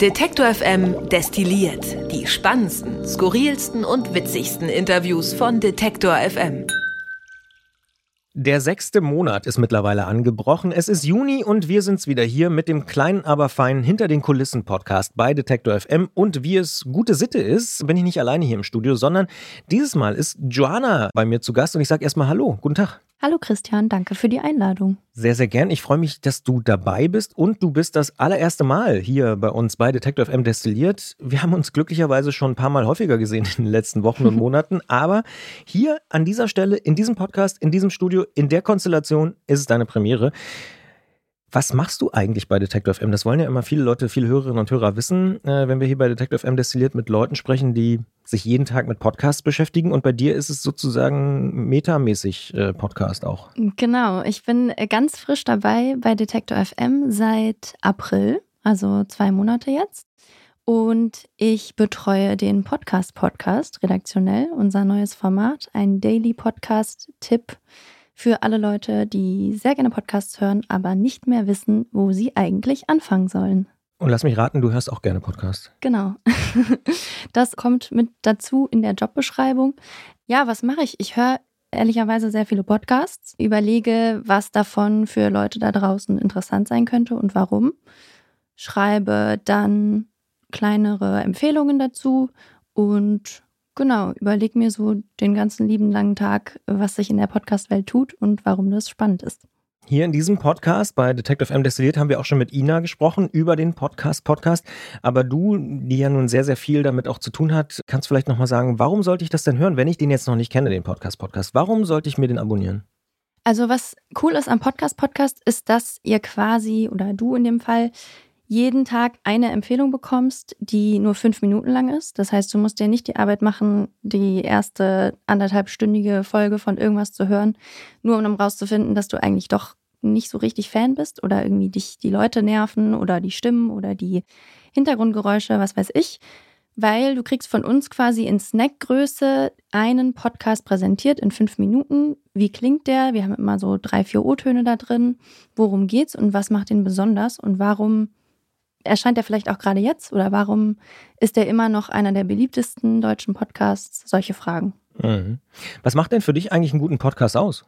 Detektor FM destilliert die spannendsten, skurrilsten und witzigsten Interviews von Detektor FM. Der sechste Monat ist mittlerweile angebrochen. Es ist Juni und wir sind's wieder hier mit dem kleinen, aber feinen Hinter den Kulissen Podcast bei Detektor FM. Und wie es gute Sitte ist, bin ich nicht alleine hier im Studio, sondern dieses Mal ist Joanna bei mir zu Gast und ich sage erstmal Hallo, guten Tag. Hallo Christian, danke für die Einladung. Sehr, sehr gern. Ich freue mich, dass du dabei bist und du bist das allererste Mal hier bei uns bei Detective M destilliert. Wir haben uns glücklicherweise schon ein paar Mal häufiger gesehen in den letzten Wochen und Monaten, aber hier an dieser Stelle, in diesem Podcast, in diesem Studio, in der Konstellation ist es deine Premiere. Was machst du eigentlich bei Detective M? Das wollen ja immer viele Leute, viele Hörerinnen und Hörer wissen, äh, wenn wir hier bei Detective M destilliert mit Leuten sprechen, die sich jeden Tag mit Podcasts beschäftigen. Und bei dir ist es sozusagen metamäßig äh, Podcast auch. Genau, ich bin ganz frisch dabei bei Detector FM seit April, also zwei Monate jetzt. Und ich betreue den Podcast Podcast redaktionell, unser neues Format, ein Daily Podcast-Tipp für alle Leute, die sehr gerne Podcasts hören, aber nicht mehr wissen, wo sie eigentlich anfangen sollen. Und lass mich raten, du hörst auch gerne Podcasts. Genau. Das kommt mit dazu in der Jobbeschreibung. Ja, was mache ich? Ich höre ehrlicherweise sehr viele Podcasts, überlege, was davon für Leute da draußen interessant sein könnte und warum. Schreibe dann kleinere Empfehlungen dazu und Genau, überleg mir so den ganzen lieben langen Tag, was sich in der Podcast-Welt tut und warum das spannend ist. Hier in diesem Podcast bei Detective M Destilliert haben wir auch schon mit Ina gesprochen über den Podcast Podcast. Aber du, die ja nun sehr, sehr viel damit auch zu tun hat, kannst vielleicht nochmal sagen, warum sollte ich das denn hören, wenn ich den jetzt noch nicht kenne, den Podcast Podcast? Warum sollte ich mir den abonnieren? Also was cool ist am Podcast Podcast ist, dass ihr quasi oder du in dem Fall jeden Tag eine Empfehlung bekommst, die nur fünf Minuten lang ist. Das heißt, du musst dir nicht die Arbeit machen, die erste anderthalbstündige Folge von irgendwas zu hören, nur um rauszufinden, dass du eigentlich doch nicht so richtig Fan bist oder irgendwie dich die Leute nerven oder die Stimmen oder die Hintergrundgeräusche, was weiß ich. Weil du kriegst von uns quasi in Snackgröße einen Podcast präsentiert in fünf Minuten. Wie klingt der? Wir haben immer so drei, vier O-Töne da drin. Worum geht's und was macht den besonders und warum erscheint er vielleicht auch gerade jetzt oder warum ist er immer noch einer der beliebtesten deutschen Podcasts? Solche Fragen. Mhm. Was macht denn für dich eigentlich einen guten Podcast aus?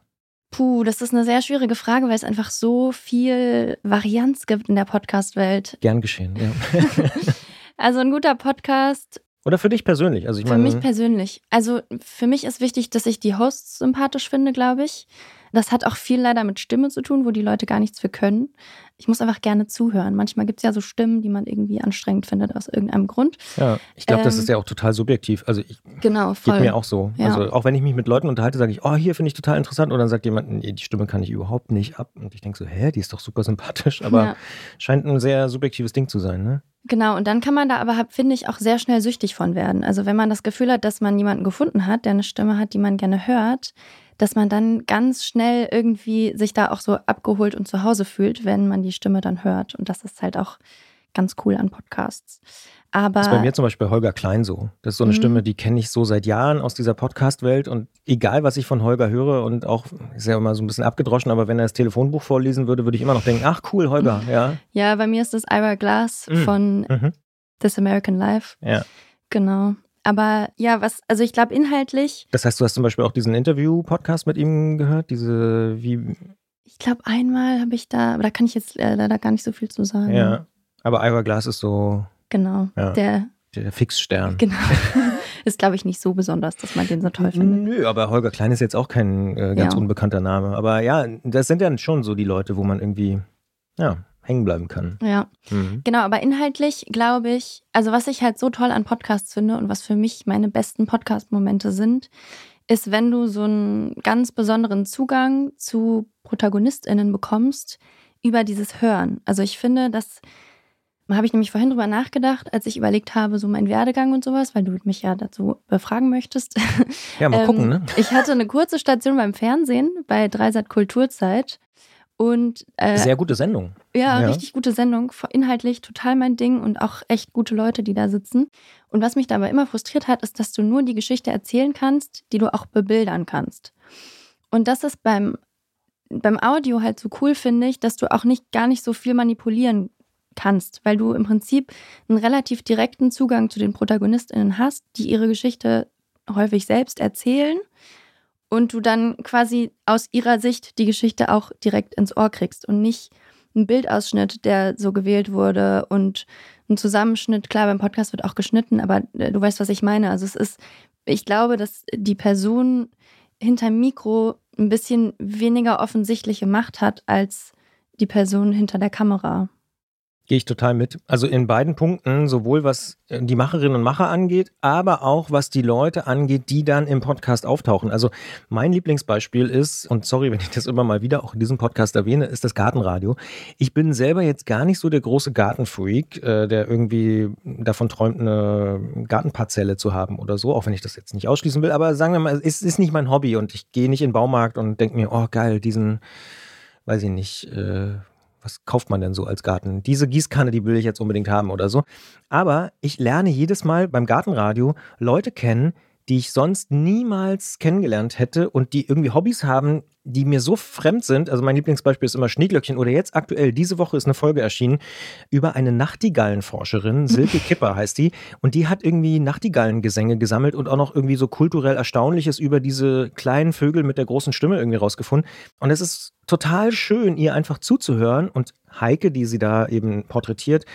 Puh, das ist eine sehr schwierige Frage, weil es einfach so viel Varianz gibt in der Podcast-Welt. Gern geschehen, ja. also ein guter Podcast. Oder für dich persönlich? Also ich für meine, mich persönlich. Also für mich ist wichtig, dass ich die Hosts sympathisch finde, glaube ich. Das hat auch viel leider mit Stimme zu tun, wo die Leute gar nichts für können. Ich muss einfach gerne zuhören. Manchmal gibt es ja so Stimmen, die man irgendwie anstrengend findet aus irgendeinem Grund. Ja, ich glaube, ähm, das ist ja auch total subjektiv. Also ich genau, voll. geht mir auch so. Ja. Also auch wenn ich mich mit Leuten unterhalte, sage ich, oh, hier finde ich total interessant. Und dann sagt jemand, nee, die Stimme kann ich überhaupt nicht ab. Und ich denke so, hä, die ist doch super sympathisch. Aber ja. scheint ein sehr subjektives Ding zu sein, ne? Genau, und dann kann man da aber, finde ich, auch sehr schnell süchtig von werden. Also wenn man das Gefühl hat, dass man jemanden gefunden hat, der eine Stimme hat, die man gerne hört, dass man dann ganz schnell irgendwie sich da auch so abgeholt und zu Hause fühlt, wenn man die Stimme dann hört. Und das ist halt auch ganz cool an Podcasts. Aber das ist bei mir zum Beispiel bei Holger Klein so. Das ist so eine mhm. Stimme, die kenne ich so seit Jahren aus dieser Podcast-Welt. Und egal, was ich von Holger höre und auch, ist ja immer so ein bisschen abgedroschen, aber wenn er das Telefonbuch vorlesen würde, würde ich immer noch denken, ach cool, Holger, ja. Ja, bei mir ist das Ira Glass mhm. von mhm. This American Life. Ja. Genau. Aber ja, was, also ich glaube inhaltlich. Das heißt, du hast zum Beispiel auch diesen Interview-Podcast mit ihm gehört? Diese, wie. Ich glaube, einmal habe ich da, aber da kann ich jetzt äh, leider gar nicht so viel zu sagen. Ja. Aber Ira Glass ist so. Genau. Ja, der. Der Fixstern. Genau. ist, glaube ich, nicht so besonders, dass man den so toll findet. Nö, aber Holger Klein ist jetzt auch kein äh, ganz ja. unbekannter Name. Aber ja, das sind dann schon so die Leute, wo man irgendwie, ja, hängen bleiben kann. Ja, mhm. genau, aber inhaltlich glaube ich, also was ich halt so toll an Podcasts finde und was für mich meine besten Podcast-Momente sind, ist, wenn du so einen ganz besonderen Zugang zu ProtagonistInnen bekommst über dieses Hören. Also ich finde, das habe ich nämlich vorhin drüber nachgedacht, als ich überlegt habe, so mein Werdegang und sowas, weil du mich ja dazu befragen möchtest. Ja, mal gucken, ne? Ähm, ich hatte eine kurze Station beim Fernsehen bei Dreisat Kulturzeit und, äh, Sehr gute Sendung. Ja, ja, richtig gute Sendung. Inhaltlich total mein Ding und auch echt gute Leute, die da sitzen. Und was mich dabei immer frustriert hat, ist, dass du nur die Geschichte erzählen kannst, die du auch bebildern kannst. Und das ist beim, beim Audio halt so cool, finde ich, dass du auch nicht gar nicht so viel manipulieren kannst, weil du im Prinzip einen relativ direkten Zugang zu den ProtagonistInnen hast, die ihre Geschichte häufig selbst erzählen und du dann quasi aus ihrer Sicht die Geschichte auch direkt ins Ohr kriegst und nicht ein Bildausschnitt, der so gewählt wurde und ein Zusammenschnitt. Klar, beim Podcast wird auch geschnitten, aber äh, du weißt, was ich meine. Also es ist, ich glaube, dass die Person hinterm Mikro ein bisschen weniger offensichtliche Macht hat als die Person hinter der Kamera. Gehe ich total mit. Also in beiden Punkten, sowohl was äh, die Macherinnen und Macher angeht, aber auch was die Leute angeht, die dann im Podcast auftauchen. Also mein Lieblingsbeispiel ist, und sorry, wenn ich das immer mal wieder auch in diesem Podcast erwähne, ist das Gartenradio. Ich bin selber jetzt gar nicht so der große Gartenfreak, äh, der irgendwie davon träumt, eine Gartenparzelle zu haben oder so, auch wenn ich das jetzt nicht ausschließen will. Aber sagen wir mal, es ist nicht mein Hobby und ich gehe nicht in den Baumarkt und denke mir, oh geil, diesen weiß ich nicht, äh, was kauft man denn so als Garten? Diese Gießkanne, die will ich jetzt unbedingt haben oder so. Aber ich lerne jedes Mal beim Gartenradio Leute kennen, die ich sonst niemals kennengelernt hätte und die irgendwie Hobbys haben, die mir so fremd sind. Also mein Lieblingsbeispiel ist immer Schneeglöckchen oder jetzt aktuell, diese Woche ist eine Folge erschienen über eine Nachtigallenforscherin, Silke Kipper heißt die, und die hat irgendwie Nachtigallengesänge gesammelt und auch noch irgendwie so kulturell Erstaunliches über diese kleinen Vögel mit der großen Stimme irgendwie rausgefunden. Und es ist total schön, ihr einfach zuzuhören und Heike, die sie da eben porträtiert,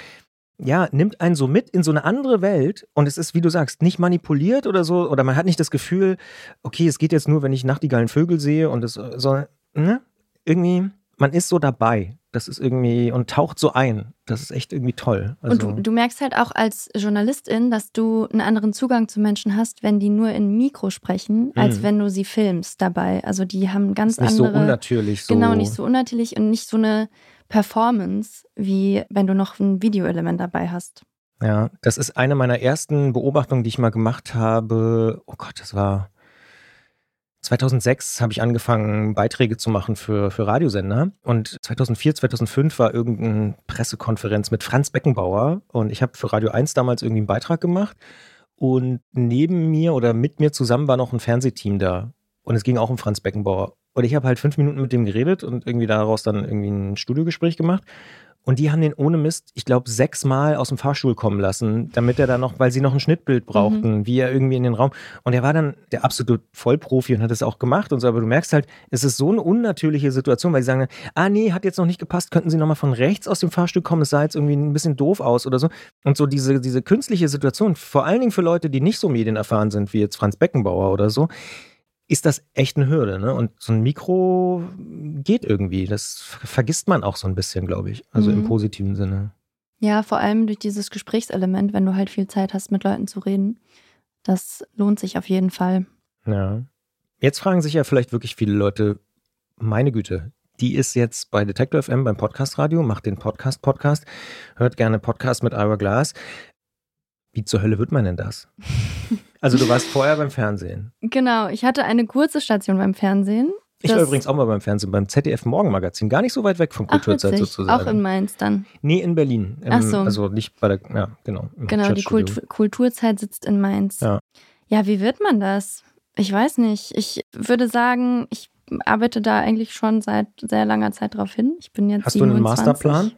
ja, nimmt einen so mit in so eine andere Welt und es ist, wie du sagst, nicht manipuliert oder so, oder man hat nicht das Gefühl, okay, es geht jetzt nur, wenn ich nachtigallen Vögel sehe und es, sondern, ne, irgendwie, man ist so dabei. Das ist irgendwie und taucht so ein. Das ist echt irgendwie toll. Also und du, du, merkst halt auch als Journalistin, dass du einen anderen Zugang zu Menschen hast, wenn die nur in Mikro sprechen, als mhm. wenn du sie filmst dabei. Also die haben ganz nicht andere. Nicht so unnatürlich. So. Genau, nicht so unnatürlich und nicht so eine Performance, wie wenn du noch ein Videoelement dabei hast. Ja, das ist eine meiner ersten Beobachtungen, die ich mal gemacht habe. Oh Gott, das war 2006 habe ich angefangen, Beiträge zu machen für, für Radiosender. Und 2004, 2005 war irgendeine Pressekonferenz mit Franz Beckenbauer. Und ich habe für Radio 1 damals irgendwie einen Beitrag gemacht. Und neben mir oder mit mir zusammen war noch ein Fernsehteam da. Und es ging auch um Franz Beckenbauer. Und ich habe halt fünf Minuten mit dem geredet und irgendwie daraus dann irgendwie ein Studiogespräch gemacht. Und die haben den ohne Mist, ich glaube, sechsmal aus dem Fahrstuhl kommen lassen, damit er da noch, weil sie noch ein Schnittbild brauchten, mhm. wie er irgendwie in den Raum. Und er war dann der absolute Vollprofi und hat es auch gemacht und so. Aber du merkst halt, es ist so eine unnatürliche Situation, weil sie sagen, ah nee, hat jetzt noch nicht gepasst, könnten sie nochmal von rechts aus dem Fahrstuhl kommen, es sah jetzt irgendwie ein bisschen doof aus oder so. Und so diese, diese künstliche Situation, vor allen Dingen für Leute, die nicht so medienerfahren sind, wie jetzt Franz Beckenbauer oder so, ist das echt eine Hürde. Ne? Und so ein Mikro geht irgendwie. Das vergisst man auch so ein bisschen, glaube ich. Also mhm. im positiven Sinne. Ja, vor allem durch dieses Gesprächselement, wenn du halt viel Zeit hast, mit Leuten zu reden. Das lohnt sich auf jeden Fall. Ja. Jetzt fragen sich ja vielleicht wirklich viele Leute, meine Güte, die ist jetzt bei Detector FM beim Podcast Radio, macht den Podcast Podcast, hört gerne Podcast mit Ira Glass. Wie zur Hölle wird man denn das? Also du warst vorher beim Fernsehen. Genau, ich hatte eine kurze Station beim Fernsehen. Ich war übrigens auch mal beim Fernsehen, beim ZDF Morgenmagazin, gar nicht so weit weg von Kulturzeit sozusagen. Auch in Mainz dann? Nee, in Berlin. Im, Ach so. Also nicht bei der, ja, genau. Genau, die Kultur, Kulturzeit sitzt in Mainz. Ja. ja, wie wird man das? Ich weiß nicht. Ich würde sagen, ich arbeite da eigentlich schon seit sehr langer Zeit drauf hin. Ich bin jetzt Hast 27. du einen Masterplan?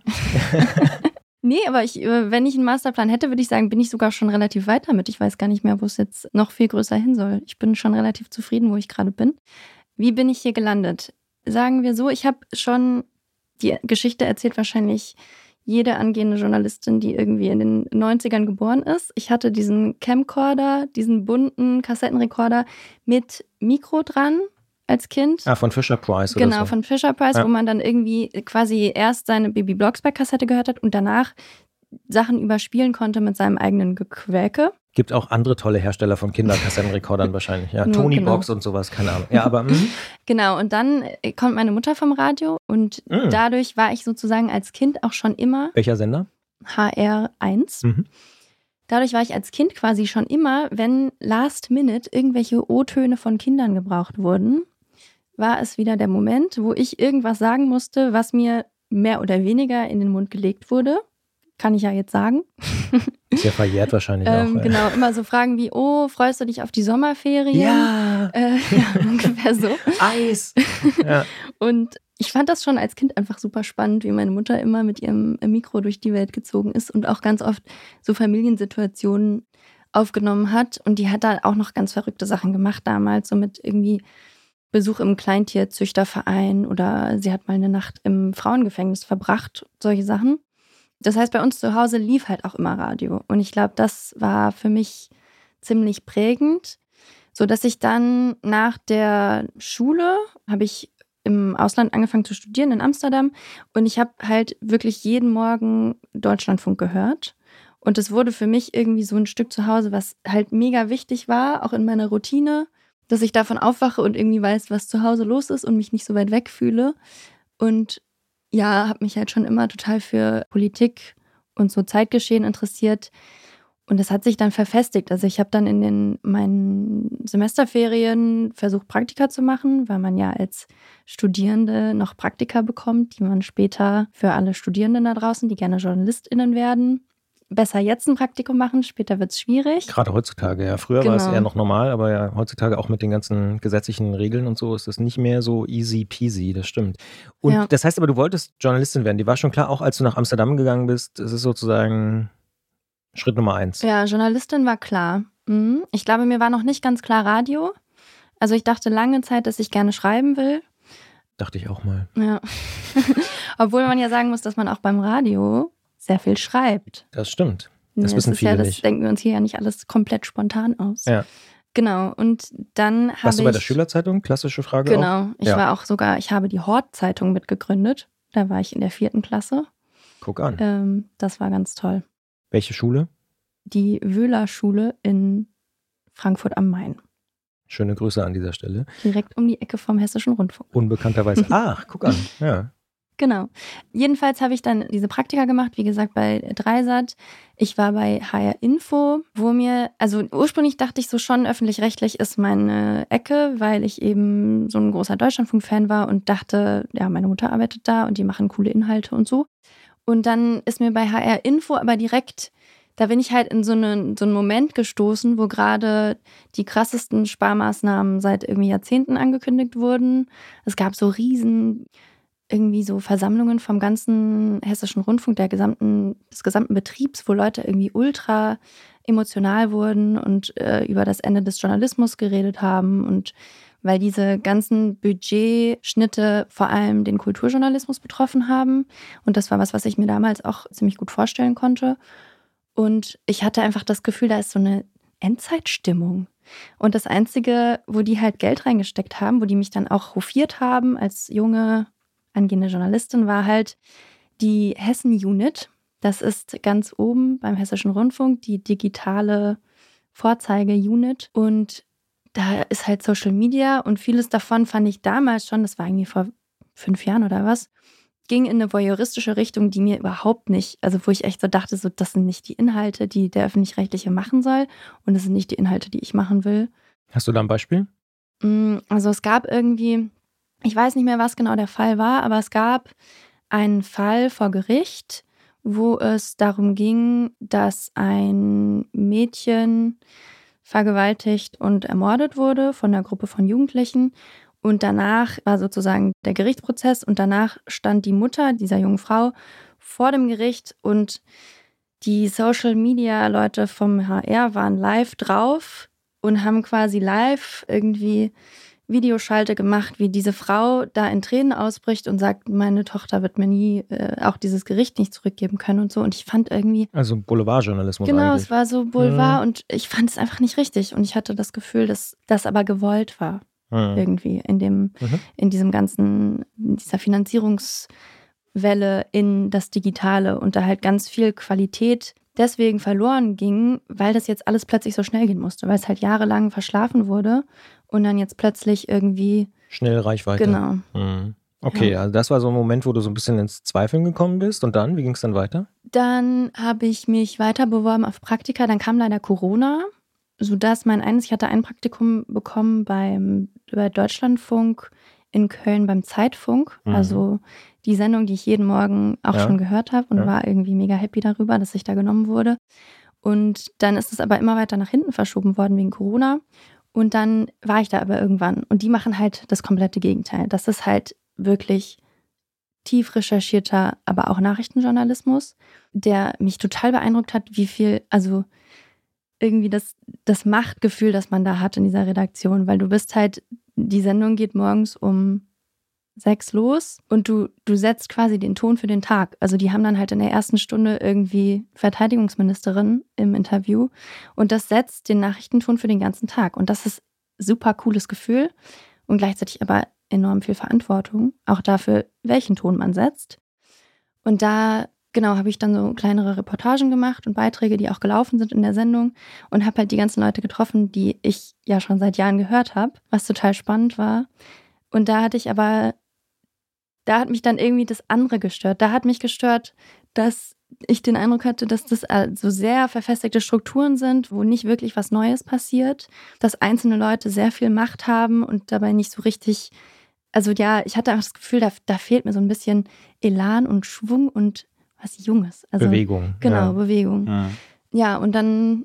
Nee, aber ich, äh, wenn ich einen Masterplan hätte, würde ich sagen, bin ich sogar schon relativ weit damit. Ich weiß gar nicht mehr, wo es jetzt noch viel größer hin soll. Ich bin schon relativ zufrieden, wo ich gerade bin. Wie bin ich hier gelandet? Sagen wir so, ich habe schon die Geschichte erzählt, wahrscheinlich jede angehende Journalistin, die irgendwie in den 90ern geboren ist. Ich hatte diesen Camcorder, diesen bunten Kassettenrekorder mit Mikro dran, als Kind. Ah, von Fisher Price oder Genau, so. von Fisher Price, ja. wo man dann irgendwie quasi erst seine Baby Blocksberg-Kassette gehört hat und danach Sachen überspielen konnte mit seinem eigenen Gequäke. Gibt auch andere tolle Hersteller von Kinderkassettenrekordern wahrscheinlich. Ja, Tony genau. Box und sowas, keine Ahnung. Ja, aber. Mh. Genau, und dann kommt meine Mutter vom Radio und mhm. dadurch war ich sozusagen als Kind auch schon immer. Welcher Sender? HR1. Mhm. Dadurch war ich als Kind quasi schon immer, wenn last minute irgendwelche O-Töne von Kindern gebraucht wurden, war es wieder der Moment, wo ich irgendwas sagen musste, was mir mehr oder weniger in den Mund gelegt wurde. Kann ich ja jetzt sagen. Ist ja verjährt wahrscheinlich ähm, auch. Genau, immer so Fragen wie, oh, freust du dich auf die Sommerferien? Ja. Äh, ja, ungefähr so. Eis. Ja. Und ich fand das schon als Kind einfach super spannend, wie meine Mutter immer mit ihrem Mikro durch die Welt gezogen ist und auch ganz oft so Familiensituationen aufgenommen hat. Und die hat da auch noch ganz verrückte Sachen gemacht damals, so mit irgendwie Besuch im Kleintierzüchterverein oder sie hat mal eine Nacht im Frauengefängnis verbracht, solche Sachen. Das heißt, bei uns zu Hause lief halt auch immer Radio. Und ich glaube, das war für mich ziemlich prägend, so dass ich dann nach der Schule habe ich im Ausland angefangen zu studieren in Amsterdam und ich habe halt wirklich jeden Morgen Deutschlandfunk gehört. Und es wurde für mich irgendwie so ein Stück zu Hause, was halt mega wichtig war, auch in meiner Routine, dass ich davon aufwache und irgendwie weiß, was zu Hause los ist und mich nicht so weit weg fühle. Und ja, habe mich halt schon immer total für Politik und so Zeitgeschehen interessiert. Und das hat sich dann verfestigt. Also ich habe dann in den meinen Semesterferien versucht, Praktika zu machen, weil man ja als Studierende noch Praktika bekommt, die man später für alle Studierenden da draußen, die gerne JournalistInnen werden, besser jetzt ein Praktikum machen, später wird es schwierig. Gerade heutzutage, ja. Früher genau. war es genau. eher noch normal, aber ja, heutzutage auch mit den ganzen gesetzlichen Regeln und so ist es nicht mehr so easy peasy, das stimmt. Und ja. das heißt aber, du wolltest Journalistin werden. Die war schon klar, auch als du nach Amsterdam gegangen bist, es ist sozusagen Schritt Nummer eins. Ja, Journalistin war klar. Mhm. Ich glaube, mir war noch nicht ganz klar Radio. Also ich dachte lange Zeit, dass ich gerne schreiben will. Dachte ich auch mal. Ja. Obwohl man ja sagen muss, dass man auch beim Radio sehr viel schreibt. Das stimmt. Das ja, wissen viele ja, das nicht. denken wir uns hier ja nicht alles komplett spontan aus. Ja. Genau, und dann habe ich... Warst du bei der Schülerzeitung? Klassische Frage Genau, auch? ich ja. war auch sogar, ich habe die Hort-Zeitung mitgegründet. Da war ich in der vierten Klasse. Guck an. Ähm, das war ganz toll. Welche Schule? Die Wöhler-Schule in Frankfurt am Main. Schöne Grüße an dieser Stelle. Direkt um die Ecke vom Hessischen Rundfunk. Unbekannterweise. Ach, guck an. Ja. Genau. Jedenfalls habe ich dann diese Praktika gemacht, wie gesagt, bei Dreisat. Ich war bei HR Info, wo mir, also ursprünglich dachte ich so schon, öffentlich-rechtlich ist meine Ecke, weil ich eben so ein großer Deutschlandfunk-Fan war und dachte, ja, meine Mutter arbeitet da und die machen coole Inhalte und so. Und dann ist mir bei HR Info aber direkt da bin ich halt in so einen, so einen Moment gestoßen, wo gerade die krassesten Sparmaßnahmen seit irgendwie Jahrzehnten angekündigt wurden. Es gab so riesen irgendwie so Versammlungen vom ganzen hessischen Rundfunk, der gesamten, des gesamten Betriebs, wo Leute irgendwie ultra emotional wurden und äh, über das Ende des Journalismus geredet haben und weil diese ganzen Budgetschnitte vor allem den Kulturjournalismus betroffen haben. Und das war was, was ich mir damals auch ziemlich gut vorstellen konnte. Und ich hatte einfach das Gefühl, da ist so eine Endzeitstimmung. Und das Einzige, wo die halt Geld reingesteckt haben, wo die mich dann auch hofiert haben als junge angehende Journalistin, war halt die Hessen-Unit. Das ist ganz oben beim Hessischen Rundfunk, die digitale Vorzeige-Unit. Und da ist halt Social Media und vieles davon fand ich damals schon, das war irgendwie vor fünf Jahren oder was, ging in eine voyeuristische Richtung, die mir überhaupt nicht, also wo ich echt so dachte, so das sind nicht die Inhalte, die der öffentlich-rechtliche machen soll und das sind nicht die Inhalte, die ich machen will. Hast du da ein Beispiel? Mm, also es gab irgendwie ich weiß nicht mehr, was genau der Fall war, aber es gab einen Fall vor Gericht, wo es darum ging, dass ein Mädchen vergewaltigt und ermordet wurde von einer Gruppe von Jugendlichen. Und danach war sozusagen der Gerichtsprozess und danach stand die Mutter dieser jungen Frau vor dem Gericht und die Social-Media-Leute vom HR waren live drauf und haben quasi live irgendwie Videoschalte gemacht, wie diese Frau da in Tränen ausbricht und sagt, meine Tochter wird mir nie äh, auch dieses Gericht nicht zurückgeben können und so. Und ich fand irgendwie. Also Boulevardjournalismus. Genau, eigentlich. es war so Boulevard mhm. und ich fand es einfach nicht richtig. Und ich hatte das Gefühl, dass das aber gewollt war. Mhm. Irgendwie in dem, mhm. in diesem ganzen, in dieser Finanzierungswelle in das Digitale und da halt ganz viel Qualität deswegen verloren ging, weil das jetzt alles plötzlich so schnell gehen musste, weil es halt jahrelang verschlafen wurde und dann jetzt plötzlich irgendwie. Schnell Reichweite. Genau. Mhm. Okay, ja. also das war so ein Moment, wo du so ein bisschen ins Zweifeln gekommen bist. Und dann, wie ging es dann weiter? Dann habe ich mich weiter beworben auf Praktika. Dann kam leider Corona, sodass mein eines, ich hatte ein Praktikum bekommen beim bei Deutschlandfunk in Köln beim Zeitfunk. Mhm. Also die Sendung, die ich jeden Morgen auch ja. schon gehört habe und ja. war irgendwie mega happy darüber, dass ich da genommen wurde. Und dann ist es aber immer weiter nach hinten verschoben worden wegen Corona. Und dann war ich da aber irgendwann. Und die machen halt das komplette Gegenteil. Das ist halt wirklich tief recherchierter, aber auch Nachrichtenjournalismus, der mich total beeindruckt hat, wie viel, also irgendwie das, das Machtgefühl, das man da hat in dieser Redaktion, weil du bist halt, die Sendung geht morgens um sechs los und du, du setzt quasi den Ton für den Tag. Also die haben dann halt in der ersten Stunde irgendwie Verteidigungsministerin im Interview und das setzt den Nachrichtenton für den ganzen Tag. Und das ist super cooles Gefühl und gleichzeitig aber enorm viel Verantwortung, auch dafür, welchen Ton man setzt. Und da, genau, habe ich dann so kleinere Reportagen gemacht und Beiträge, die auch gelaufen sind in der Sendung und habe halt die ganzen Leute getroffen, die ich ja schon seit Jahren gehört habe, was total spannend war. Und da hatte ich aber, da hat mich dann irgendwie das andere gestört. Da hat mich gestört, dass ich den Eindruck hatte, dass das so sehr verfestigte Strukturen sind, wo nicht wirklich was Neues passiert, dass einzelne Leute sehr viel Macht haben und dabei nicht so richtig also ja, ich hatte einfach das Gefühl, da, da fehlt mir so ein bisschen Elan und Schwung und was Junges. Also, Bewegung. Genau, ja. Bewegung. Ja. ja, und dann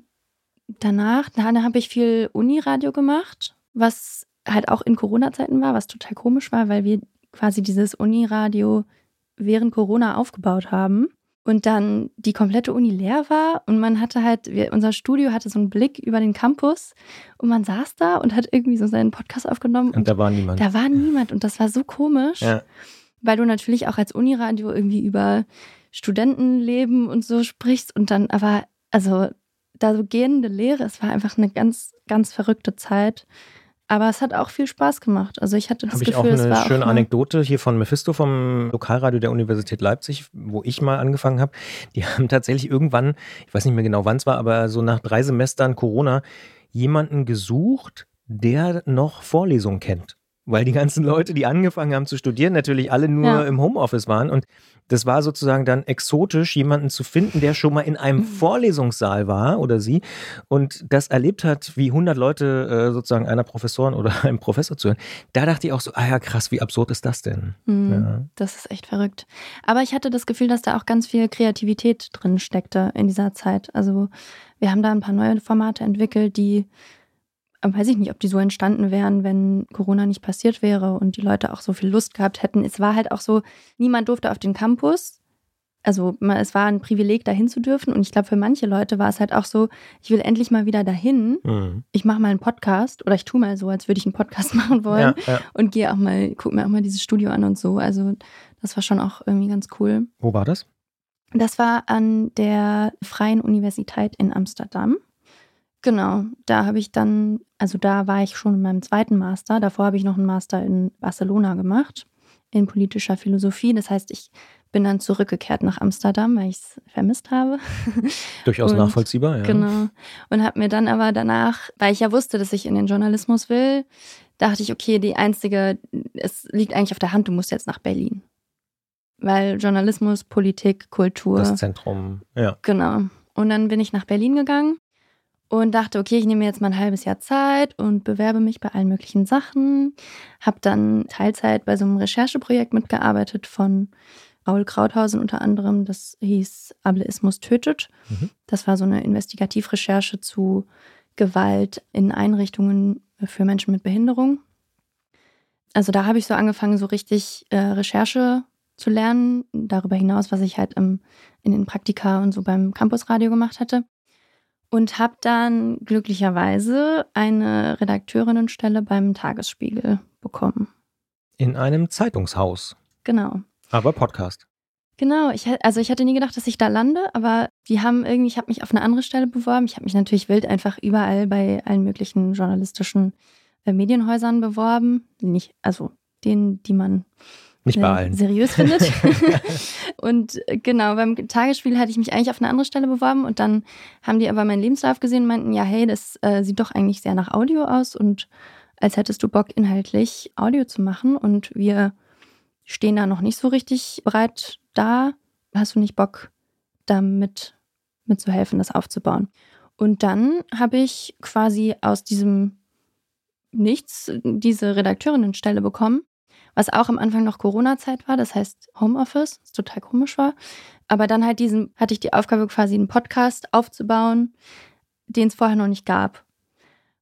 danach, dann habe ich viel Uniradio gemacht, was halt auch in Corona-Zeiten war, was total komisch war, weil wir quasi dieses Uniradio während Corona aufgebaut haben und dann die komplette Uni leer war und man hatte halt, wir, unser Studio hatte so einen Blick über den Campus und man saß da und hat irgendwie so seinen Podcast aufgenommen. Und, und da war niemand. Da war niemand und das war so komisch, ja. weil du natürlich auch als Uniradio irgendwie über Studentenleben und so sprichst und dann aber, also da so gehende Lehre, es war einfach eine ganz, ganz verrückte Zeit. Aber es hat auch viel Spaß gemacht. Also ich hatte das Hab Gefühl, ich auch eine es war schöne auch Anekdote hier von Mephisto vom Lokalradio der Universität Leipzig, wo ich mal angefangen habe. Die haben tatsächlich irgendwann, ich weiß nicht mehr genau wann es war, aber so nach drei Semestern Corona jemanden gesucht, der noch Vorlesungen kennt. Weil die ganzen Leute, die angefangen haben zu studieren, natürlich alle nur ja. im Homeoffice waren. Und das war sozusagen dann exotisch, jemanden zu finden, der schon mal in einem mhm. Vorlesungssaal war oder sie und das erlebt hat, wie 100 Leute äh, sozusagen einer Professorin oder einem Professor zu hören. Da dachte ich auch so, ah ja, krass, wie absurd ist das denn? Mhm, ja. Das ist echt verrückt. Aber ich hatte das Gefühl, dass da auch ganz viel Kreativität drin steckte in dieser Zeit. Also wir haben da ein paar neue Formate entwickelt, die weiß ich nicht, ob die so entstanden wären, wenn Corona nicht passiert wäre und die Leute auch so viel Lust gehabt hätten. Es war halt auch so, niemand durfte auf den Campus. Also es war ein Privileg, dahin zu dürfen. Und ich glaube, für manche Leute war es halt auch so, ich will endlich mal wieder dahin. Mhm. Ich mache mal einen Podcast oder ich tue mal so, als würde ich einen Podcast machen wollen ja, ja. und gehe auch mal, gucke mir auch mal dieses Studio an und so. Also das war schon auch irgendwie ganz cool. Wo war das? Das war an der Freien Universität in Amsterdam. Genau, da habe ich dann, also da war ich schon in meinem zweiten Master. Davor habe ich noch einen Master in Barcelona gemacht, in politischer Philosophie. Das heißt, ich bin dann zurückgekehrt nach Amsterdam, weil ich es vermisst habe. Durchaus und, nachvollziehbar, ja. Genau. Und habe mir dann aber danach, weil ich ja wusste, dass ich in den Journalismus will, dachte ich, okay, die einzige, es liegt eigentlich auf der Hand, du musst jetzt nach Berlin. Weil Journalismus, Politik, Kultur. Das Zentrum, ja. Genau. Und dann bin ich nach Berlin gegangen und dachte, okay, ich nehme mir jetzt mal ein halbes Jahr Zeit und bewerbe mich bei allen möglichen Sachen. Habe dann Teilzeit bei so einem Rechercheprojekt mitgearbeitet von Raul Krauthausen unter anderem. Das hieß Ableismus tötet. Mhm. Das war so eine Investigativrecherche zu Gewalt in Einrichtungen für Menschen mit Behinderung. Also da habe ich so angefangen, so richtig äh, Recherche zu lernen. Darüber hinaus, was ich halt im, in den Praktika und so beim Campusradio gemacht hatte und habe dann glücklicherweise eine Redakteurinnenstelle beim Tagesspiegel bekommen. In einem Zeitungshaus. Genau. Aber Podcast. Genau, ich, also ich hatte nie gedacht, dass ich da lande, aber die haben irgendwie, ich habe mich auf eine andere Stelle beworben. Ich habe mich natürlich wild einfach überall bei allen möglichen journalistischen äh, Medienhäusern beworben. Nicht, also denen, die man nicht bei allen. seriös findet. und äh, genau, beim Tagesspiel hatte ich mich eigentlich auf eine andere Stelle beworben und dann haben die aber meinen Lebenslauf gesehen und meinten, ja, hey, das äh, sieht doch eigentlich sehr nach Audio aus und als hättest du Bock, inhaltlich Audio zu machen und wir stehen da noch nicht so richtig bereit da. Hast du nicht Bock, damit mitzuhelfen, das aufzubauen? Und dann habe ich quasi aus diesem Nichts diese Redakteurinnenstelle bekommen was auch am Anfang noch Corona-Zeit war, das heißt Homeoffice, was total komisch war. Aber dann halt diesen, hatte ich die Aufgabe, quasi einen Podcast aufzubauen, den es vorher noch nicht gab.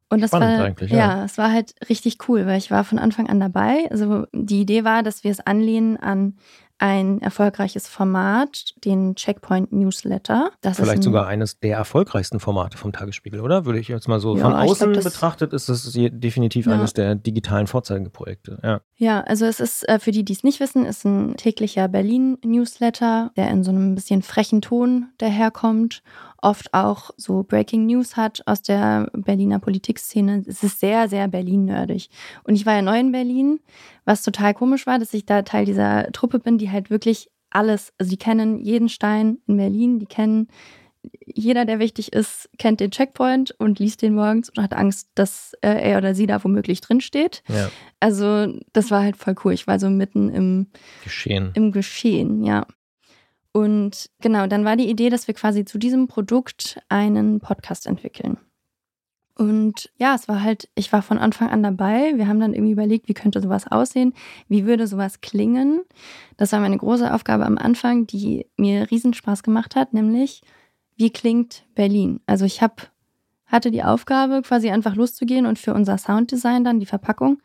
Und das Spannend war eigentlich, ja. ja, es war halt richtig cool, weil ich war von Anfang an dabei. Also die Idee war, dass wir es anlehnen an ein erfolgreiches Format, den Checkpoint Newsletter. Das Vielleicht sogar eines der erfolgreichsten Formate vom Tagesspiegel, oder? Würde ich jetzt mal so ja, von außen glaub, betrachtet, ist es definitiv ja. eines der digitalen Vorzeigeprojekte. Ja, ja also es ist, äh, für die, die es nicht wissen, ist ein täglicher Berlin-Newsletter, der in so einem bisschen frechen Ton daherkommt oft auch so Breaking News hat aus der Berliner Politikszene. Es ist sehr, sehr Berlin-nerdig. Und ich war ja neu in Berlin, was total komisch war, dass ich da Teil dieser Truppe bin, die halt wirklich alles, also die kennen jeden Stein in Berlin, die kennen jeder, der wichtig ist, kennt den Checkpoint und liest den morgens und hat Angst, dass äh, er oder sie da womöglich drinsteht. Ja. Also, das war halt voll cool. Ich war so mitten im Geschehen. Im Geschehen, ja. Und genau, dann war die Idee, dass wir quasi zu diesem Produkt einen Podcast entwickeln. Und ja, es war halt, ich war von Anfang an dabei. Wir haben dann irgendwie überlegt, wie könnte sowas aussehen, wie würde sowas klingen. Das war meine große Aufgabe am Anfang, die mir Riesenspaß gemacht hat, nämlich, wie klingt Berlin? Also ich habe hatte die Aufgabe, quasi einfach loszugehen und für unser Sounddesign dann die Verpackung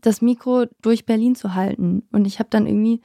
das Mikro durch Berlin zu halten. Und ich habe dann irgendwie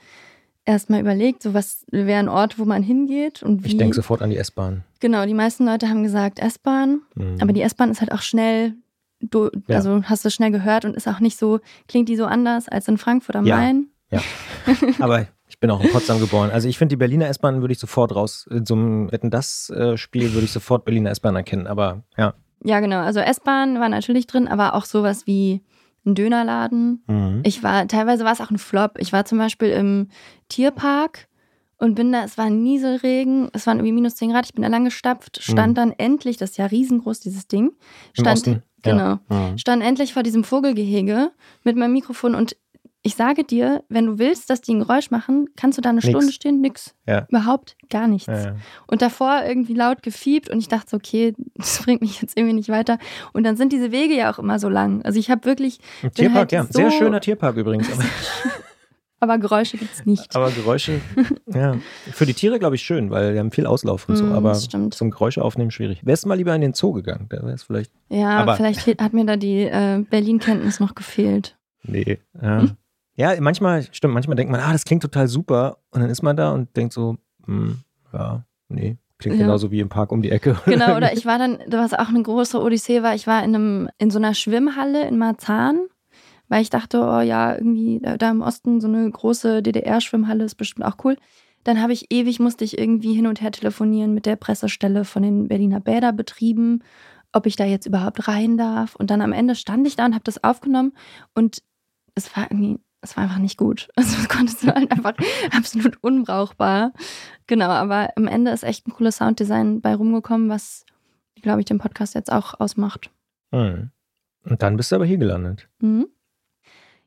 erstmal überlegt, so was wäre ein Ort, wo man hingeht und wie. Ich denke sofort an die S-Bahn. Genau, die meisten Leute haben gesagt S-Bahn, mhm. aber die S-Bahn ist halt auch schnell, du, ja. also hast du schnell gehört und ist auch nicht so, klingt die so anders als in Frankfurt am ja. Main. Ja, aber ich bin auch in Potsdam geboren. Also ich finde die Berliner S-Bahn würde ich sofort raus, in so einem Wetten das äh, Spiel würde ich sofort Berliner S-Bahn erkennen, aber ja. Ja, genau, also S-Bahn war natürlich drin, aber auch sowas wie ein Dönerladen. Mhm. Ich war, teilweise war es auch ein Flop. Ich war zum Beispiel im Tierpark und bin da, es war Nieselregen, es waren irgendwie minus 10 Grad, ich bin da lang gestapft, stand mhm. dann endlich, das ist ja riesengroß, dieses Ding. Stand, Genau. Ja. Mhm. Stand endlich vor diesem Vogelgehege mit meinem Mikrofon und ich sage dir, wenn du willst, dass die ein Geräusch machen, kannst du da eine nix. Stunde stehen, nix. Ja. Überhaupt gar nichts. Ja, ja. Und davor irgendwie laut gefiebt und ich dachte, okay, das bringt mich jetzt irgendwie nicht weiter. Und dann sind diese Wege ja auch immer so lang. Also ich habe wirklich. Ein Tierpark, halt ja. So Sehr schöner Tierpark übrigens. Aber Geräusche gibt es nicht. Aber Geräusche, ja. Für die Tiere, glaube ich, schön, weil die haben viel Auslauf und so. Mm, aber zum Geräusche aufnehmen schwierig. Wärst du mal lieber in den Zoo gegangen? Da wäre vielleicht. Ja, aber vielleicht hat mir da die äh, Berlin-Kenntnis noch gefehlt. Nee. Ja. Hm. Ja, manchmal, stimmt, manchmal denkt man, ah, das klingt total super. Und dann ist man da und denkt so, hm, ja, nee, klingt ja. genauso wie im Park um die Ecke. Genau, oder ich war dann, was auch eine große Odyssee war, ich war in, einem, in so einer Schwimmhalle in Marzahn, weil ich dachte, oh ja, irgendwie da, da im Osten so eine große DDR-Schwimmhalle ist bestimmt auch cool. Dann habe ich ewig, musste ich irgendwie hin und her telefonieren mit der Pressestelle von den Berliner Bäderbetrieben, ob ich da jetzt überhaupt rein darf. Und dann am Ende stand ich da und habe das aufgenommen und es war irgendwie es war einfach nicht gut. Also das konntest du halt einfach absolut unbrauchbar. Genau, aber am Ende ist echt ein cooles Sounddesign bei rumgekommen, was, glaube ich, den Podcast jetzt auch ausmacht. Mhm. Und dann bist du aber hier gelandet. Mhm.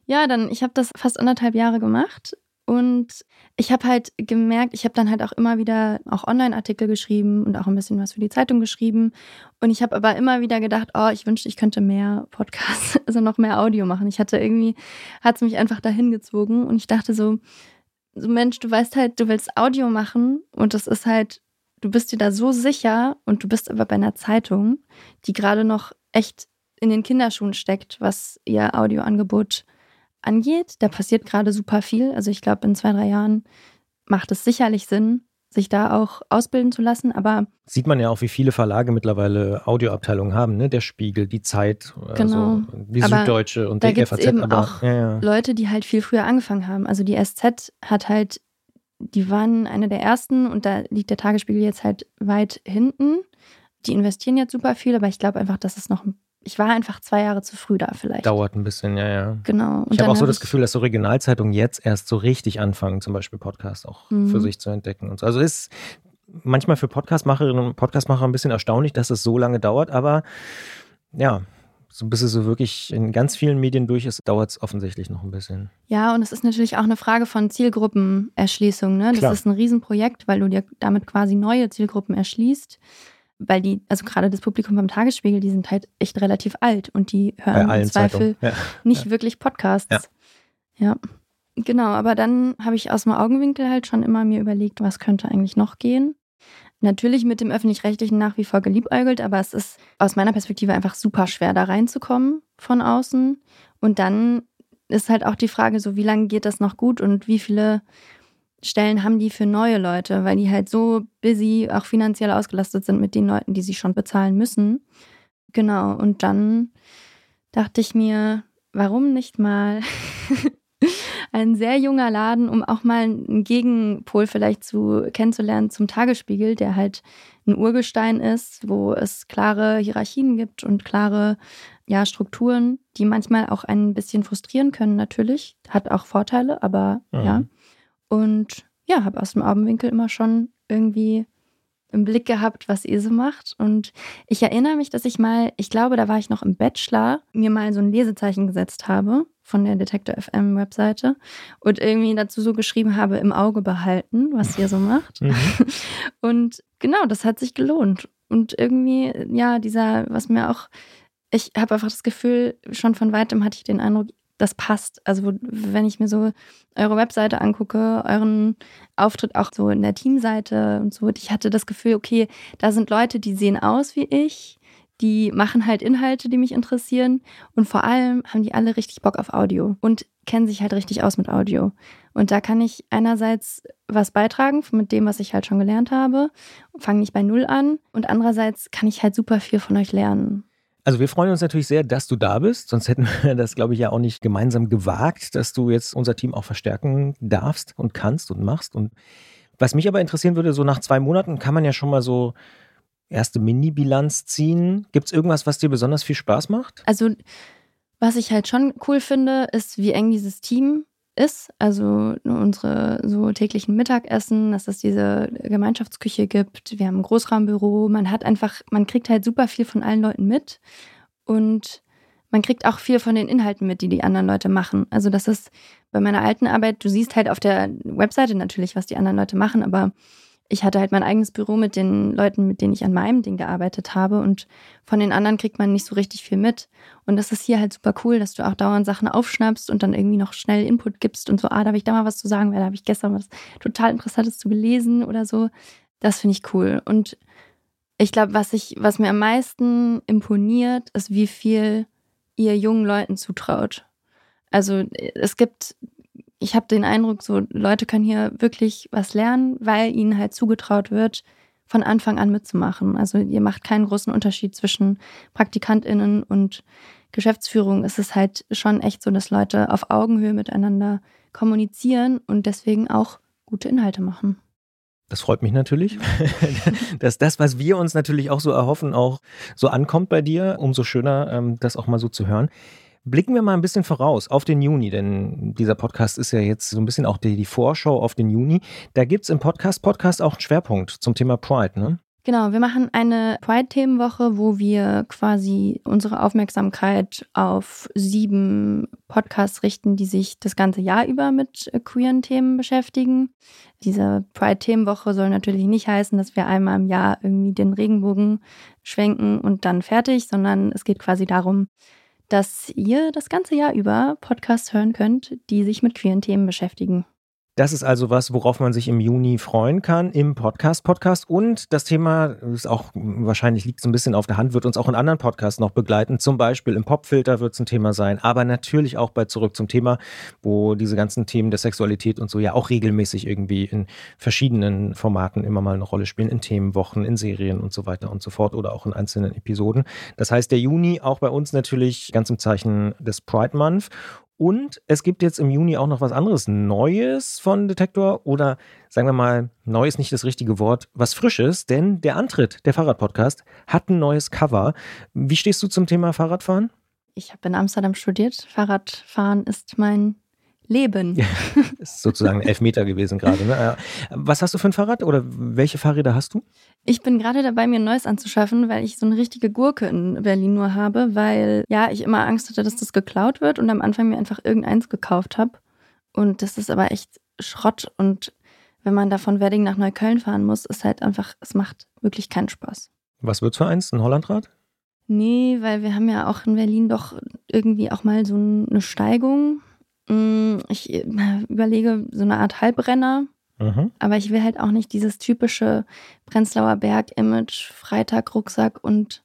Ja, dann, ich habe das fast anderthalb Jahre gemacht und ich habe halt gemerkt, ich habe dann halt auch immer wieder auch Online-Artikel geschrieben und auch ein bisschen was für die Zeitung geschrieben. Und ich habe aber immer wieder gedacht, oh, ich wünschte, ich könnte mehr Podcasts, also noch mehr Audio machen. Ich hatte irgendwie, hat es mich einfach dahin gezogen und ich dachte so, so Mensch, du weißt halt, du willst Audio machen und das ist halt, du bist dir da so sicher und du bist aber bei einer Zeitung, die gerade noch echt in den Kinderschuhen steckt, was ihr Audioangebot angeht. Da passiert gerade super viel. Also ich glaube, in zwei, drei Jahren macht es sicherlich Sinn, sich da auch ausbilden zu lassen, aber sieht man ja auch, wie viele Verlage mittlerweile Audioabteilungen haben, ne? Der Spiegel, die Zeit, also genau. also die aber Süddeutsche und da die FAZ. Eben aber auch ja, ja. Leute, die halt viel früher angefangen haben. Also die SZ hat halt, die waren eine der ersten und da liegt der Tagesspiegel jetzt halt weit hinten. Die investieren jetzt super viel, aber ich glaube einfach, dass es noch ein ich war einfach zwei Jahre zu früh da vielleicht. Dauert ein bisschen, ja, ja. Genau. Und ich habe auch so das Gefühl, dass so Regionalzeitungen jetzt erst so richtig anfangen, zum Beispiel Podcasts auch mhm. für sich zu entdecken und so. Also ist manchmal für Podcastmacherinnen und Podcastmacher ein bisschen erstaunlich, dass es so lange dauert, aber ja, so bis es so wirklich in ganz vielen Medien durch ist, dauert es offensichtlich noch ein bisschen. Ja, und es ist natürlich auch eine Frage von Zielgruppenerschließung. Ne? Das Klar. ist ein Riesenprojekt, weil du dir damit quasi neue Zielgruppen erschließt weil die, also gerade das Publikum beim Tagesspiegel, die sind halt echt relativ alt und die hören im Zweifel ja. nicht ja. wirklich Podcasts. Ja. ja. Genau, aber dann habe ich aus dem Augenwinkel halt schon immer mir überlegt, was könnte eigentlich noch gehen. Natürlich mit dem öffentlich-rechtlichen nach wie vor geliebäugelt, aber es ist aus meiner Perspektive einfach super schwer, da reinzukommen von außen. Und dann ist halt auch die Frage, so wie lange geht das noch gut und wie viele Stellen haben die für neue Leute, weil die halt so busy, auch finanziell ausgelastet sind mit den Leuten, die sie schon bezahlen müssen. Genau, und dann dachte ich mir, warum nicht mal ein sehr junger Laden, um auch mal einen Gegenpol vielleicht zu kennenzulernen zum Tagesspiegel, der halt ein Urgestein ist, wo es klare Hierarchien gibt und klare ja, Strukturen, die manchmal auch ein bisschen frustrieren können, natürlich. Hat auch Vorteile, aber mhm. ja. Und ja, habe aus dem Augenwinkel immer schon irgendwie im Blick gehabt, was ihr so macht. Und ich erinnere mich, dass ich mal, ich glaube, da war ich noch im Bachelor, mir mal so ein Lesezeichen gesetzt habe von der Detector FM Webseite und irgendwie dazu so geschrieben habe, im Auge behalten, was ihr so macht. Mhm. Und genau, das hat sich gelohnt. Und irgendwie, ja, dieser, was mir auch, ich habe einfach das Gefühl, schon von weitem hatte ich den Eindruck, das passt. Also wenn ich mir so eure Webseite angucke, euren Auftritt auch so in der Teamseite und so, ich hatte das Gefühl, okay, da sind Leute, die sehen aus wie ich, die machen halt Inhalte, die mich interessieren und vor allem haben die alle richtig Bock auf Audio und kennen sich halt richtig aus mit Audio. Und da kann ich einerseits was beitragen mit dem, was ich halt schon gelernt habe, fange nicht bei Null an und andererseits kann ich halt super viel von euch lernen. Also wir freuen uns natürlich sehr, dass du da bist, sonst hätten wir das, glaube ich, ja auch nicht gemeinsam gewagt, dass du jetzt unser Team auch verstärken darfst und kannst und machst. Und was mich aber interessieren würde, so nach zwei Monaten kann man ja schon mal so erste Mini-Bilanz ziehen. Gibt es irgendwas, was dir besonders viel Spaß macht? Also was ich halt schon cool finde, ist, wie eng dieses Team ist. Also unsere so täglichen Mittagessen, dass es diese Gemeinschaftsküche gibt. Wir haben ein Großraumbüro. Man hat einfach, man kriegt halt super viel von allen Leuten mit und man kriegt auch viel von den Inhalten mit, die die anderen Leute machen. Also das ist bei meiner alten Arbeit, du siehst halt auf der Webseite natürlich, was die anderen Leute machen, aber ich hatte halt mein eigenes Büro mit den Leuten, mit denen ich an meinem Ding gearbeitet habe und von den anderen kriegt man nicht so richtig viel mit. Und das ist hier halt super cool, dass du auch dauernd Sachen aufschnappst und dann irgendwie noch schnell Input gibst und so, ah, da habe ich da mal was zu sagen, weil da habe ich gestern was total Interessantes zu gelesen oder so. Das finde ich cool. Und ich glaube, was was mir am meisten imponiert, ist, wie viel ihr jungen Leuten zutraut. Also es gibt ich habe den Eindruck, so Leute können hier wirklich was lernen, weil ihnen halt zugetraut wird, von Anfang an mitzumachen. Also ihr macht keinen großen Unterschied zwischen PraktikantInnen und Geschäftsführung. Es ist halt schon echt so, dass Leute auf Augenhöhe miteinander kommunizieren und deswegen auch gute Inhalte machen. Das freut mich natürlich, dass das, was wir uns natürlich auch so erhoffen, auch so ankommt bei dir. Umso schöner, ähm, das auch mal so zu hören. Blicken wir mal ein bisschen voraus auf den Juni, denn dieser Podcast ist ja jetzt so ein bisschen auch die, die Vorschau auf den Juni. Da gibt es im Podcast Podcast auch einen Schwerpunkt zum Thema Pride, ne? Genau, wir machen eine Pride-Themenwoche, wo wir quasi unsere Aufmerksamkeit auf sieben Podcasts richten, die sich das ganze Jahr über mit queeren Themen beschäftigen. Diese Pride-Themenwoche soll natürlich nicht heißen, dass wir einmal im Jahr irgendwie den Regenbogen schwenken und dann fertig, sondern es geht quasi darum, dass ihr das ganze Jahr über Podcasts hören könnt, die sich mit queeren Themen beschäftigen. Das ist also was, worauf man sich im Juni freuen kann im Podcast Podcast und das Thema ist auch wahrscheinlich liegt so ein bisschen auf der Hand, wird uns auch in anderen Podcasts noch begleiten. Zum Beispiel im Popfilter wird es ein Thema sein, aber natürlich auch bei zurück zum Thema, wo diese ganzen Themen der Sexualität und so ja auch regelmäßig irgendwie in verschiedenen Formaten immer mal eine Rolle spielen, in Themenwochen, in Serien und so weiter und so fort oder auch in einzelnen Episoden. Das heißt, der Juni auch bei uns natürlich ganz im Zeichen des Pride Month und es gibt jetzt im Juni auch noch was anderes Neues von Detektor oder sagen wir mal, neu ist nicht das richtige Wort, was Frisches, denn der Antritt, der Fahrradpodcast, hat ein neues Cover. Wie stehst du zum Thema Fahrradfahren? Ich habe in Amsterdam studiert. Fahrradfahren ist mein Leben. Ja, ist sozusagen ein Elfmeter gewesen gerade. Ne? Was hast du für ein Fahrrad oder welche Fahrräder hast du? Ich bin gerade dabei, mir ein neues anzuschaffen, weil ich so eine richtige Gurke in Berlin nur habe, weil ja, ich immer Angst hatte, dass das geklaut wird und am Anfang mir einfach irgendeins gekauft habe. Und das ist aber echt Schrott und wenn man da von Wedding nach Neukölln fahren muss, ist halt einfach, es macht wirklich keinen Spaß. Was wird's für eins? Ein Hollandrad? Nee, weil wir haben ja auch in Berlin doch irgendwie auch mal so eine Steigung ich äh, überlege so eine Art Halbrenner. Mhm. Aber ich will halt auch nicht dieses typische Prenzlauer Berg-Image, Freitag, Rucksack und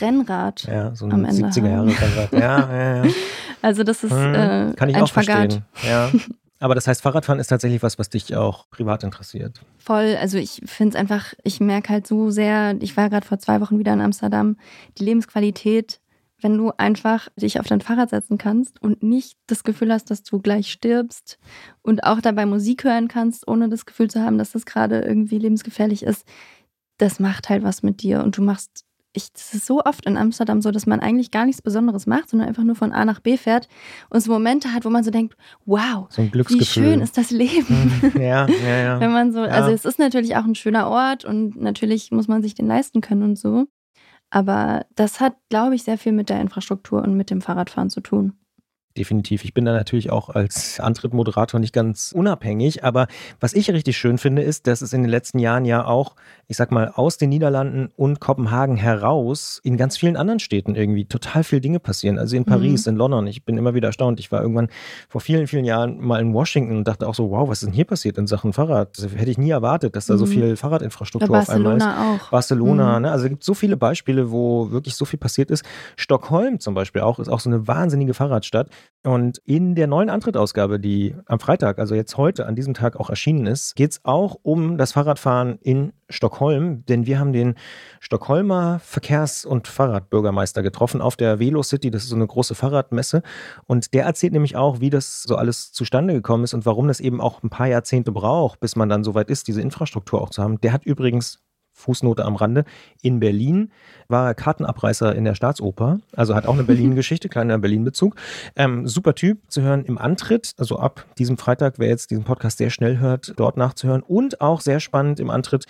Rennrad. Ja, so ein 70er Jahre Rennrad. Ja, ja, ja. Also das ist mhm. äh, Kann ich ein auch Spagat. verstehen. Ja. Aber das heißt, Fahrradfahren ist tatsächlich was, was dich auch privat interessiert. Voll. Also ich finde es einfach, ich merke halt so sehr, ich war gerade vor zwei Wochen wieder in Amsterdam, die Lebensqualität, wenn du einfach dich auf dein Fahrrad setzen kannst und nicht das Gefühl hast, dass du gleich stirbst und auch dabei Musik hören kannst, ohne das Gefühl zu haben, dass das gerade irgendwie lebensgefährlich ist. Das macht halt was mit dir und du machst ich, das ist so oft in Amsterdam so, dass man eigentlich gar nichts Besonderes macht, sondern einfach nur von A nach B fährt und so Momente hat, wo man so denkt, wow, so wie schön ist das Leben. Hm, ja, ja, ja. Wenn man so, ja. also es ist natürlich auch ein schöner Ort und natürlich muss man sich den leisten können und so. Aber das hat, glaube ich, sehr viel mit der Infrastruktur und mit dem Fahrradfahren zu tun. Definitiv. Ich bin da natürlich auch als Antrittmoderator nicht ganz unabhängig. Aber was ich richtig schön finde, ist, dass es in den letzten Jahren ja auch, ich sag mal, aus den Niederlanden und Kopenhagen heraus in ganz vielen anderen Städten irgendwie total viele Dinge passieren. Also in Paris, mhm. in London. Ich bin immer wieder erstaunt. Ich war irgendwann vor vielen, vielen Jahren mal in Washington und dachte auch so, wow, was ist denn hier passiert in Sachen Fahrrad? Das hätte ich nie erwartet, dass da mhm. so viel Fahrradinfrastruktur auf einmal ist. auch. Barcelona, mhm. ne? Also es gibt so viele Beispiele, wo wirklich so viel passiert ist. Stockholm zum Beispiel auch, ist auch so eine wahnsinnige Fahrradstadt. Und in der neuen Antrittausgabe, die am Freitag, also jetzt heute, an diesem Tag auch erschienen ist, geht es auch um das Fahrradfahren in Stockholm, denn wir haben den Stockholmer Verkehrs- und Fahrradbürgermeister getroffen auf der Velo City. Das ist so eine große Fahrradmesse. Und der erzählt nämlich auch, wie das so alles zustande gekommen ist und warum das eben auch ein paar Jahrzehnte braucht, bis man dann so weit ist, diese Infrastruktur auch zu haben. Der hat übrigens Fußnote am Rande, in Berlin war er Kartenabreißer in der Staatsoper, also hat auch eine Berlin-Geschichte, kleiner Berlin-Bezug. Ähm, super Typ zu hören im Antritt, also ab diesem Freitag, wer jetzt diesen Podcast sehr schnell hört, dort nachzuhören und auch sehr spannend im Antritt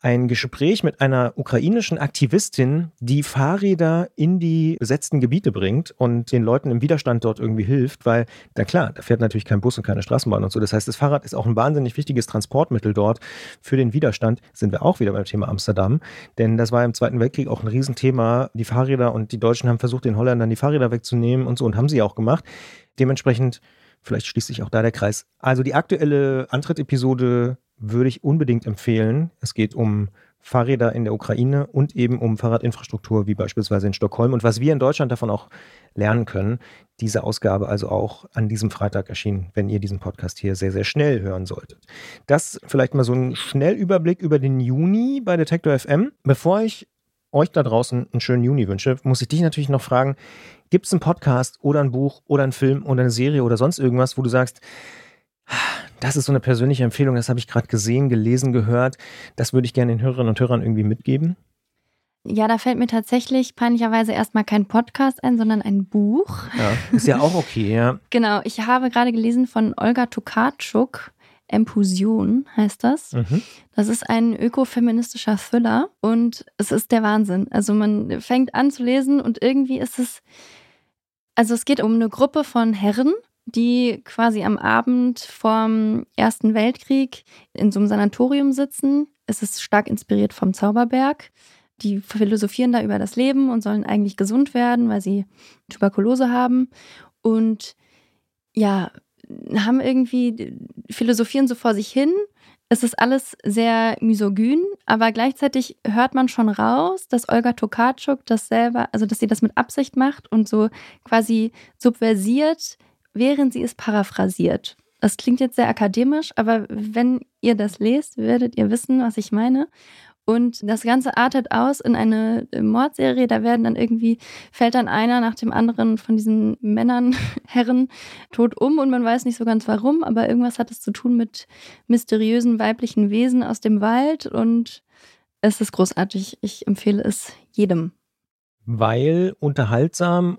ein Gespräch mit einer ukrainischen Aktivistin, die Fahrräder in die besetzten Gebiete bringt und den Leuten im Widerstand dort irgendwie hilft, weil, na klar, da fährt natürlich kein Bus und keine Straßenbahn und so. Das heißt, das Fahrrad ist auch ein wahnsinnig wichtiges Transportmittel dort für den Widerstand. Sind wir auch wieder beim Thema Amsterdam, denn das war im Zweiten Weltkrieg auch ein Riesenthema. Die Fahrräder und die Deutschen haben versucht, den Holländern die Fahrräder wegzunehmen und so und haben sie auch gemacht. Dementsprechend Vielleicht schließt sich auch da der Kreis. Also die aktuelle Antritt-Episode würde ich unbedingt empfehlen. Es geht um Fahrräder in der Ukraine und eben um Fahrradinfrastruktur, wie beispielsweise in Stockholm. Und was wir in Deutschland davon auch lernen können, diese Ausgabe also auch an diesem Freitag erschienen, wenn ihr diesen Podcast hier sehr, sehr schnell hören solltet. Das vielleicht mal so ein Schnellüberblick über den Juni bei Detektor FM. Bevor ich euch da draußen einen schönen Juni wünsche, muss ich dich natürlich noch fragen, gibt es einen Podcast oder ein Buch oder einen Film oder eine Serie oder sonst irgendwas, wo du sagst, das ist so eine persönliche Empfehlung, das habe ich gerade gesehen, gelesen, gehört. Das würde ich gerne den Hörerinnen und Hörern irgendwie mitgeben. Ja, da fällt mir tatsächlich peinlicherweise erstmal kein Podcast ein, sondern ein Buch. Ja, ist ja auch okay, ja. genau, ich habe gerade gelesen von Olga Tokarczuk, Empusion heißt das. Mhm. Das ist ein ökofeministischer Thriller und es ist der Wahnsinn. Also man fängt an zu lesen und irgendwie ist es, also es geht um eine Gruppe von Herren, die quasi am Abend vorm Ersten Weltkrieg in so einem Sanatorium sitzen. Es ist stark inspiriert vom Zauberberg. Die philosophieren da über das Leben und sollen eigentlich gesund werden, weil sie Tuberkulose haben. Und ja, haben irgendwie, philosophieren so vor sich hin. Es ist alles sehr misogyn, aber gleichzeitig hört man schon raus, dass Olga Tokarczuk das selber, also dass sie das mit Absicht macht und so quasi subversiert während sie es paraphrasiert. Das klingt jetzt sehr akademisch, aber wenn ihr das lest, werdet ihr wissen, was ich meine. Und das Ganze artet aus in eine Mordserie. Da werden dann irgendwie, fällt dann einer nach dem anderen von diesen Männern, Herren, tot um und man weiß nicht so ganz warum, aber irgendwas hat es zu tun mit mysteriösen weiblichen Wesen aus dem Wald und es ist großartig. Ich empfehle es jedem. Weil unterhaltsam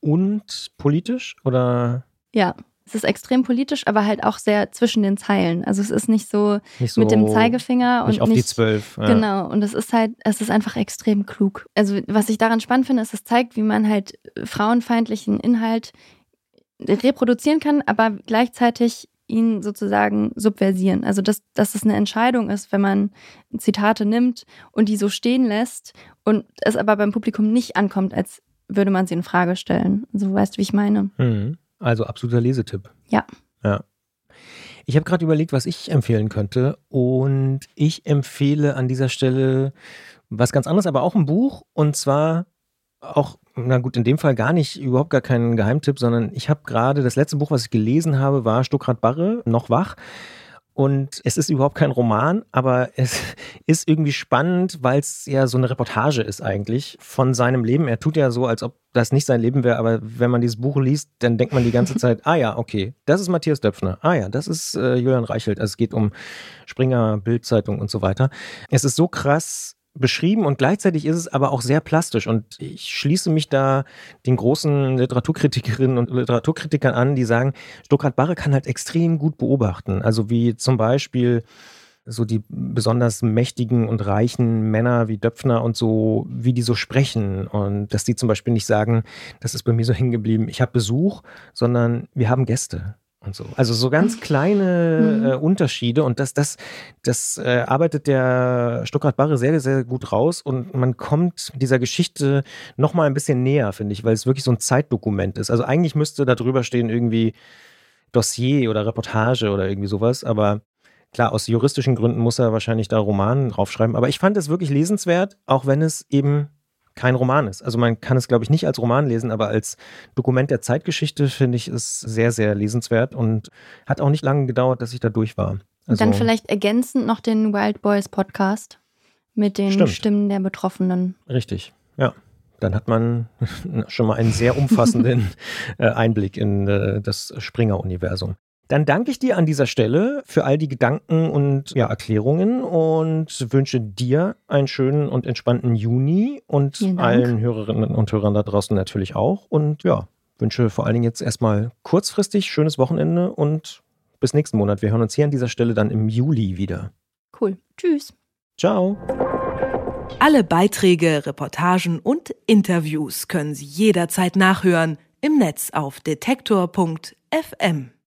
und politisch oder? Ja, es ist extrem politisch, aber halt auch sehr zwischen den Zeilen. Also es ist nicht so, nicht so mit dem Zeigefinger und nicht auf nicht, die zwölf. Ja. Genau. Und es ist halt, es ist einfach extrem klug. Also was ich daran spannend finde, ist, es zeigt, wie man halt frauenfeindlichen Inhalt reproduzieren kann, aber gleichzeitig ihn sozusagen subversieren. Also dass, dass es eine Entscheidung ist, wenn man Zitate nimmt und die so stehen lässt und es aber beim Publikum nicht ankommt, als würde man sie in Frage stellen. So also, weißt du, wie ich meine. Mhm. Also absoluter Lesetipp. Ja. Ja. Ich habe gerade überlegt, was ich empfehlen könnte. Und ich empfehle an dieser Stelle was ganz anderes, aber auch ein Buch. Und zwar auch na gut, in dem Fall gar nicht, überhaupt gar kein Geheimtipp, sondern ich habe gerade, das letzte Buch, was ich gelesen habe, war Stuckrad Barre, noch wach. Und es ist überhaupt kein Roman, aber es ist irgendwie spannend, weil es ja so eine Reportage ist eigentlich von seinem Leben. Er tut ja so, als ob das nicht sein Leben wäre, aber wenn man dieses Buch liest, dann denkt man die ganze Zeit, ah ja, okay, das ist Matthias Döpfner. Ah ja, das ist äh, Julian Reichelt. Also es geht um Springer, Bildzeitung und so weiter. Es ist so krass beschrieben und gleichzeitig ist es aber auch sehr plastisch. Und ich schließe mich da den großen Literaturkritikerinnen und Literaturkritikern an, die sagen, Stuckrad Barre kann halt extrem gut beobachten. Also wie zum Beispiel so die besonders mächtigen und reichen Männer wie Döpfner und so, wie die so sprechen. Und dass die zum Beispiel nicht sagen, das ist bei mir so hängen geblieben, ich habe Besuch, sondern wir haben Gäste und so. Also so ganz mhm. kleine mhm. äh, Unterschiede und das, das, das äh, arbeitet der Stuttgart Barre sehr, sehr gut raus und man kommt dieser Geschichte noch mal ein bisschen näher, finde ich, weil es wirklich so ein Zeitdokument ist. Also eigentlich müsste da drüber stehen irgendwie Dossier oder Reportage oder irgendwie sowas, aber klar, aus juristischen Gründen muss er wahrscheinlich da Roman draufschreiben, aber ich fand es wirklich lesenswert, auch wenn es eben kein Roman ist. Also man kann es, glaube ich, nicht als Roman lesen, aber als Dokument der Zeitgeschichte finde ich es sehr, sehr lesenswert und hat auch nicht lange gedauert, dass ich da durch war. Also, und dann vielleicht ergänzend noch den Wild Boys Podcast mit den stimmt. Stimmen der Betroffenen. Richtig, ja. Dann hat man schon mal einen sehr umfassenden äh, Einblick in äh, das Springer-Universum. Dann danke ich dir an dieser Stelle für all die Gedanken und ja, Erklärungen und wünsche dir einen schönen und entspannten Juni und allen Hörerinnen und Hörern da draußen natürlich auch. Und ja, wünsche vor allen Dingen jetzt erstmal kurzfristig schönes Wochenende und bis nächsten Monat. Wir hören uns hier an dieser Stelle dann im Juli wieder. Cool. Tschüss. Ciao. Alle Beiträge, Reportagen und Interviews können Sie jederzeit nachhören im Netz auf detektor.fm.